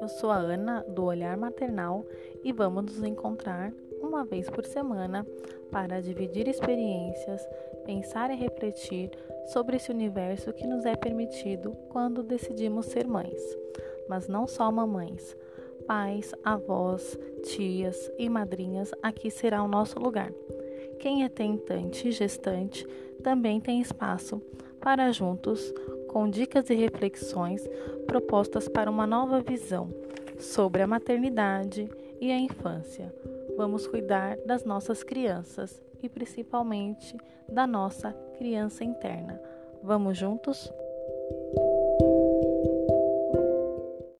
Eu sou a Ana do Olhar Maternal e vamos nos encontrar uma vez por semana para dividir experiências, pensar e refletir sobre esse universo que nos é permitido quando decidimos ser mães. Mas não só mamães, pais, avós, tias e madrinhas, aqui será o nosso lugar. Quem é tentante e gestante também tem espaço para juntos, com dicas e reflexões propostas para uma nova visão sobre a maternidade e a infância. Vamos cuidar das nossas crianças e principalmente da nossa criança interna. Vamos juntos?